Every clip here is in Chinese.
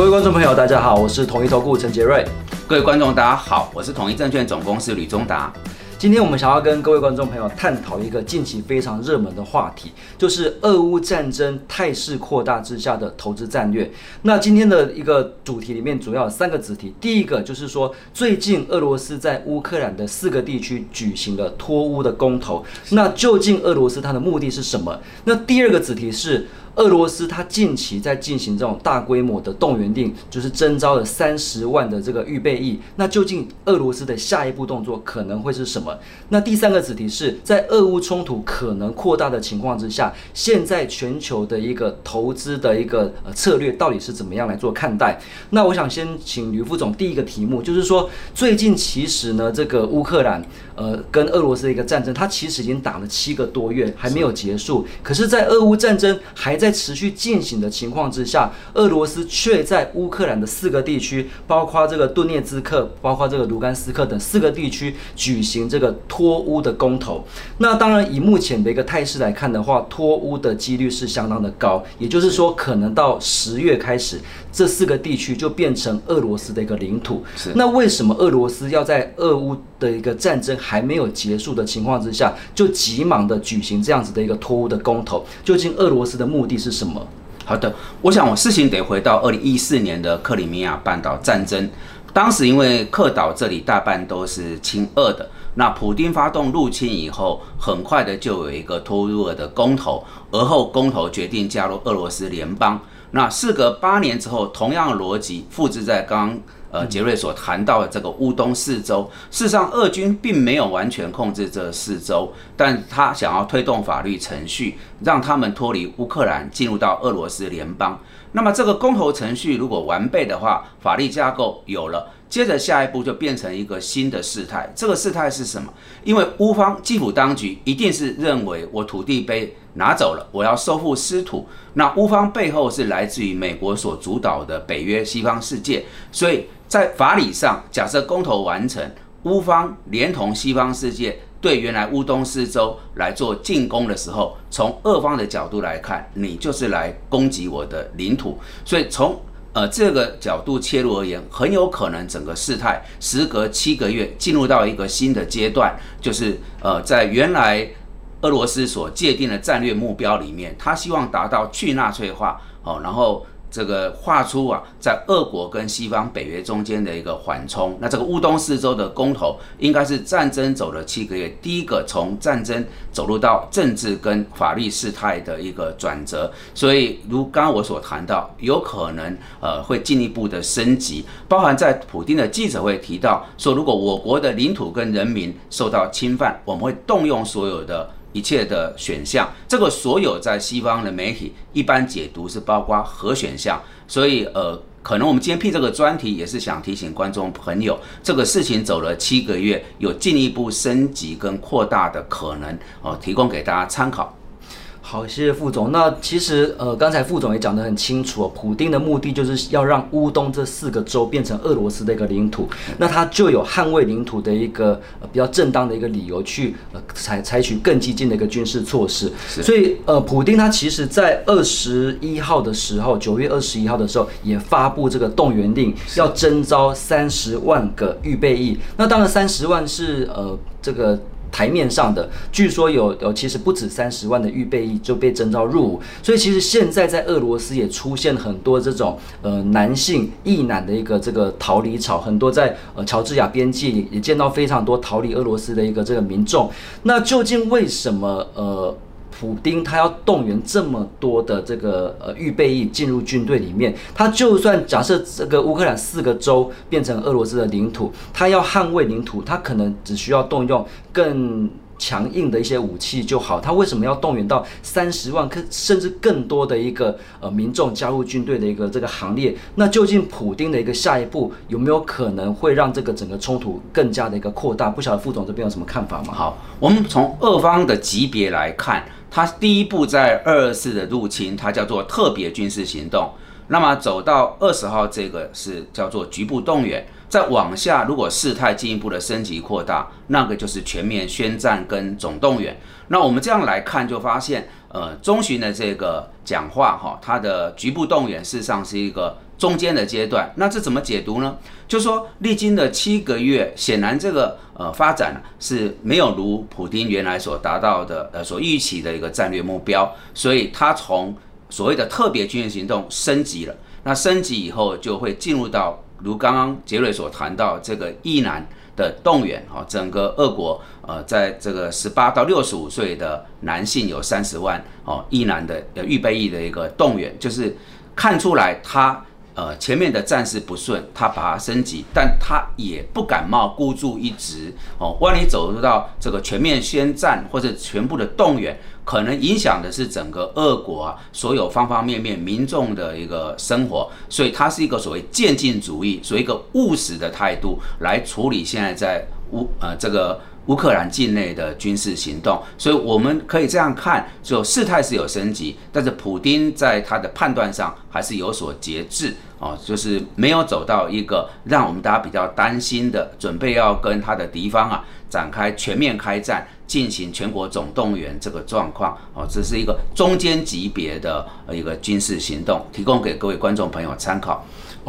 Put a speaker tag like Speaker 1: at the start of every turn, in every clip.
Speaker 1: 各位观众朋友，大家好，我是统一投顾陈杰瑞。
Speaker 2: 各位观众，大家好，我是统一证券总公司吕中达。
Speaker 1: 今天我们想要跟各位观众朋友探讨一个近期非常热门的话题，就是俄乌战争态势扩大之下的投资战略。那今天的一个主题里面主要有三个子题，第一个就是说，最近俄罗斯在乌克兰的四个地区举行了脱乌的公投，那究竟俄罗斯它的目的是什么？那第二个子题是。俄罗斯它近期在进行这种大规模的动员令，就是征召了三十万的这个预备役。那究竟俄罗斯的下一步动作可能会是什么？那第三个子题是在俄乌冲突可能扩大的情况之下，现在全球的一个投资的一个呃策略到底是怎么样来做看待？那我想先请吕副总第一个题目，就是说最近其实呢，这个乌克兰呃跟俄罗斯的一个战争，它其实已经打了七个多月，还没有结束。可是，在俄乌战争还在持续进行的情况之下，俄罗斯却在乌克兰的四个地区，包括这个顿涅茨克、包括这个卢甘斯克等四个地区举行这个脱乌的公投。那当然，以目前的一个态势来看的话，脱乌的几率是相当的高。也就是说，可能到十月开始，这四个地区就变成俄罗斯的一个领土。
Speaker 2: 是。
Speaker 1: 那为什么俄罗斯要在俄乌的一个战争还没有结束的情况之下，就急忙的举行这样子的一个脱乌的公投？究竟俄罗斯的目的？是什么？
Speaker 2: 好的，我想我事情得回到二零一四年的克里米亚半岛战争。当时因为克岛这里大半都是亲俄的，那普丁发动入侵以后，很快的就有一个脱俄的公投，而后公投决定加入俄罗斯联邦。那事隔八年之后，同样的逻辑复制在刚。呃，杰瑞所谈到的这个乌东四州，事实上，俄军并没有完全控制这四州，但他想要推动法律程序，让他们脱离乌克兰，进入到俄罗斯联邦。那么，这个公投程序如果完备的话，法律架构有了。接着下一步就变成一个新的事态，这个事态是什么？因为乌方基辅当局一定是认为我土地被拿走了，我要收复失土。那乌方背后是来自于美国所主导的北约西方世界，所以在法理上，假设公投完成，乌方连同西方世界对原来乌东四州来做进攻的时候，从俄方的角度来看，你就是来攻击我的领土，所以从。呃，这个角度切入而言，很有可能整个事态时隔七个月进入到一个新的阶段，就是呃，在原来俄罗斯所界定的战略目标里面，他希望达到去纳粹化，哦，然后。这个画出啊，在俄国跟西方北约中间的一个缓冲。那这个乌东四州的公投，应该是战争走了七个月，第一个从战争走入到政治跟法律事态的一个转折。所以，如刚刚我所谈到，有可能呃会进一步的升级，包含在普京的记者会提到说，如果我国的领土跟人民受到侵犯，我们会动用所有的。一切的选项，这个所有在西方的媒体一般解读是包括核选项，所以呃，可能我们今天辟这个专题也是想提醒观众朋友，这个事情走了七个月，有进一步升级跟扩大的可能哦，提供给大家参考。
Speaker 1: 好，谢谢副总。那其实，呃，刚才副总也讲得很清楚，普丁的目的就是要让乌东这四个州变成俄罗斯的一个领土，那他就有捍卫领土的一个呃比较正当的一个理由去呃采采取更激进的一个军事措施。所以，呃，普丁他其实在二十一号的时候，九月二十一号的时候也发布这个动员令，要征召三十万个预备役。那当然，三十万是呃这个。台面上的，据说有有其实不止三十万的预备役就被征召入伍，所以其实现在在俄罗斯也出现很多这种呃男性役男的一个这个逃离潮，很多在呃乔治亚边境也见到非常多逃离俄罗斯的一个这个民众。那究竟为什么呃？普丁他要动员这么多的这个呃预备役进入军队里面，他就算假设这个乌克兰四个州变成俄罗斯的领土，他要捍卫领土，他可能只需要动用更强硬的一些武器就好。他为什么要动员到三十万，甚至更多的一个呃民众加入军队的一个这个行列？那究竟普丁的一个下一步有没有可能会让这个整个冲突更加的一个扩大？不晓得副总这边有什么看法吗？
Speaker 2: 好，我们从俄方的级别来看。他第一步在二二四的入侵，它叫做特别军事行动。那么走到二十号，这个是叫做局部动员。再往下，如果事态进一步的升级扩大，那个就是全面宣战跟总动员。那我们这样来看，就发现，呃，中旬的这个讲话哈，它的局部动员事实上是一个中间的阶段。那这怎么解读呢？就是说历经了七个月，显然这个呃发展是没有如普丁原来所达到的呃所预期的一个战略目标，所以他从所谓的特别军事行动升级了。那升级以后就会进入到如刚刚杰瑞所谈到这个意难的动员哈，整个俄国呃在这个十八到六十五岁的男性有三十万哦，意难的呃预备役的一个动员，就是看出来他。呃，前面的战事不顺，他把它升级，但他也不感冒孤注一掷哦。万一走入到这个全面宣战或者全部的动员，可能影响的是整个俄国啊所有方方面面民众的一个生活，所以它是一个所谓渐进主义，所谓一个务实的态度来处理现在在乌呃这个。乌克兰境内的军事行动，所以我们可以这样看，就事态是有升级，但是普丁在他的判断上还是有所节制。哦，就是没有走到一个让我们大家比较担心的，准备要跟他的敌方啊展开全面开战，进行全国总动员这个状况。哦，这是一个中间级别的一个军事行动，提供给各位观众朋友参考。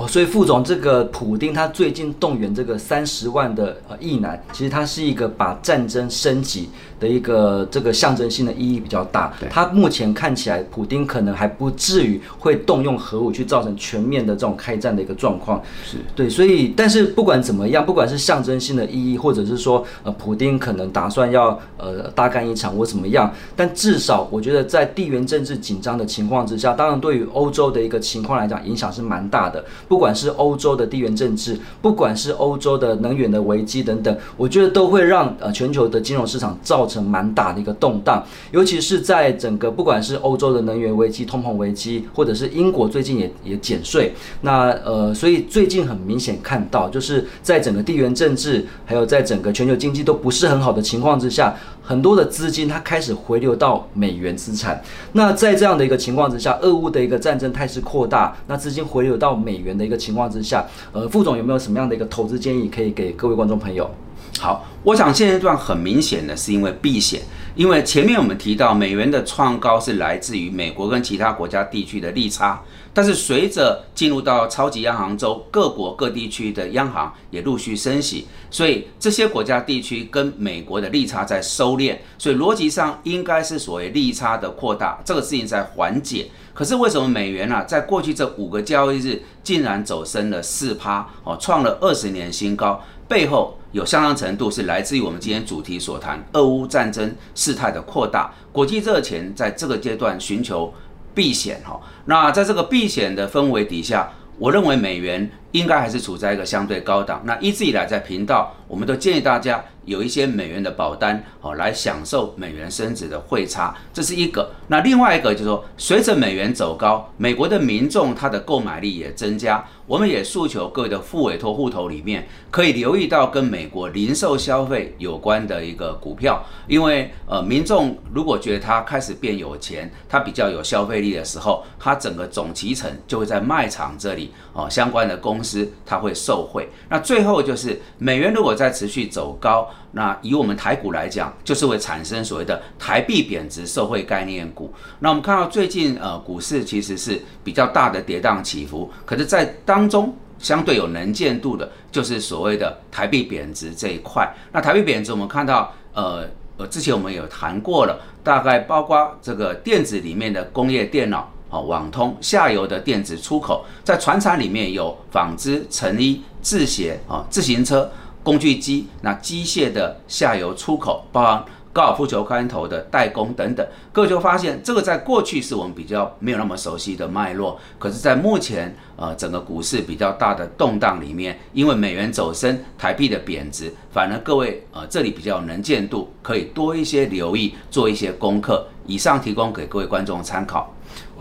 Speaker 1: 所以副总，这个普丁他最近动员这个三十万的呃役男，其实他是一个把战争升级的一个这个象征性的意义比较大。他目前看起来，普丁可能还不至于会动用核武去造成全面的这种开战的一个状况。
Speaker 2: 是
Speaker 1: 对，所以但是不管怎么样，不管是象征性的意义，或者是说呃普丁可能打算要呃大干一场或怎么样，但至少我觉得在地缘政治紧张的情况之下，当然对于欧洲的一个情况来讲，影响是蛮大的。不管是欧洲的地缘政治，不管是欧洲的能源的危机等等，我觉得都会让呃全球的金融市场造成蛮大的一个动荡。尤其是在整个不管是欧洲的能源危机、通膨危机，或者是英国最近也也减税，那呃，所以最近很明显看到，就是在整个地缘政治，还有在整个全球经济都不是很好的情况之下。很多的资金它开始回流到美元资产，那在这样的一个情况之下，俄乌的一个战争态势扩大，那资金回流到美元的一个情况之下，呃，副总有没有什么样的一个投资建议可以给各位观众朋友？
Speaker 2: 好，我想现阶段很明显的是因为避险，因为前面我们提到美元的创高是来自于美国跟其他国家地区的利差。但是随着进入到超级央行周，各国各地区的央行也陆续升息，所以这些国家地区跟美国的利差在收敛，所以逻辑上应该是所谓利差的扩大，这个事情在缓解。可是为什么美元呢，在过去这五个交易日竟然走升了四趴，哦，创了二十年新高？背后有相当程度是来自于我们今天主题所谈俄乌战争事态的扩大，国际热钱在这个阶段寻求。避险哈，那在这个避险的氛围底下，我认为美元应该还是处在一个相对高档。那一直以来在频道，我们都建议大家。有一些美元的保单哦，来享受美元升值的汇差，这是一个。那另外一个就是说，随着美元走高，美国的民众他的购买力也增加。我们也诉求各位的副委托户头里面可以留意到跟美国零售消费有关的一个股票，因为呃，民众如果觉得他开始变有钱，他比较有消费力的时候，他整个总提成就会在卖场这里哦，相关的公司它会受惠。那最后就是美元如果在持续走高。那以我们台股来讲，就是会产生所谓的台币贬值社会概念股。那我们看到最近呃股市其实是比较大的跌宕起伏，可是，在当中相对有能见度的，就是所谓的台币贬值这一块。那台币贬值，我们看到呃呃之前我们有谈过了，大概包括这个电子里面的工业电脑啊、网通下游的电子出口，在船厂里面有纺织、成衣、制鞋啊、自行车。工具机，那机械的下游出口，包含高尔夫球杆头的代工等等，各位就发现这个在过去是我们比较没有那么熟悉的脉络，可是，在目前呃整个股市比较大的动荡里面，因为美元走升，台币的贬值，反而各位呃这里比较能见度，可以多一些留意，做一些功课。以上提供给各位观众参考。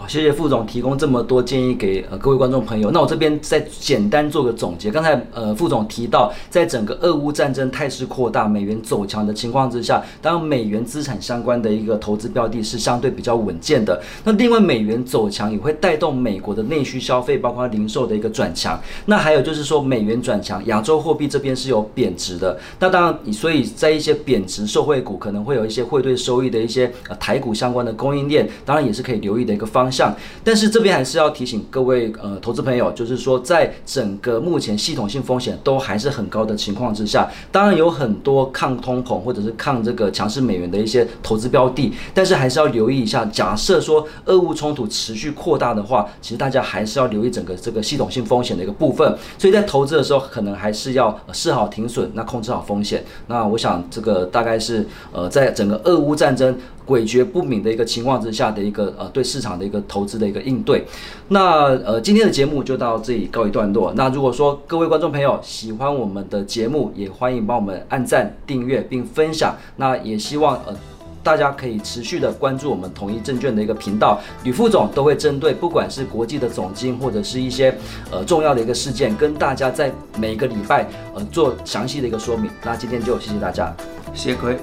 Speaker 1: 谢谢副总提供这么多建议给呃各位观众朋友。那我这边再简单做个总结。刚才呃副总提到，在整个俄乌战争态势扩大、美元走强的情况之下，当美元资产相关的一个投资标的是相对比较稳健的。那另外美元走强也会带动美国的内需消费，包括零售的一个转强。那还有就是说美元转强，亚洲货币这边是有贬值的。那当然，所以在一些贬值受惠股可能会有一些汇兑收益的一些呃台股相关的供应链，当然也是可以留意的一个方。方向。但是这边还是要提醒各位呃投资朋友，就是说在整个目前系统性风险都还是很高的情况之下，当然有很多抗通膨或者是抗这个强势美元的一些投资标的，但是还是要留意一下。假设说俄乌冲突持续扩大的话，其实大家还是要留意整个这个系统性风险的一个部分。所以在投资的时候，可能还是要设好停损，那控制好风险。那我想这个大概是呃在整个俄乌战争。诡谲不明的一个情况之下的一个呃对市场的一个投资的一个应对，那呃今天的节目就到这里告一段落。那如果说各位观众朋友喜欢我们的节目，也欢迎帮我们按赞、订阅并分享。那也希望呃大家可以持续的关注我们统一证券的一个频道，吕副总都会针对不管是国际的总经或者是一些呃重要的一个事件，跟大家在每个礼拜呃做详细的一个说明。那今天就谢谢大家，
Speaker 2: 谢亏。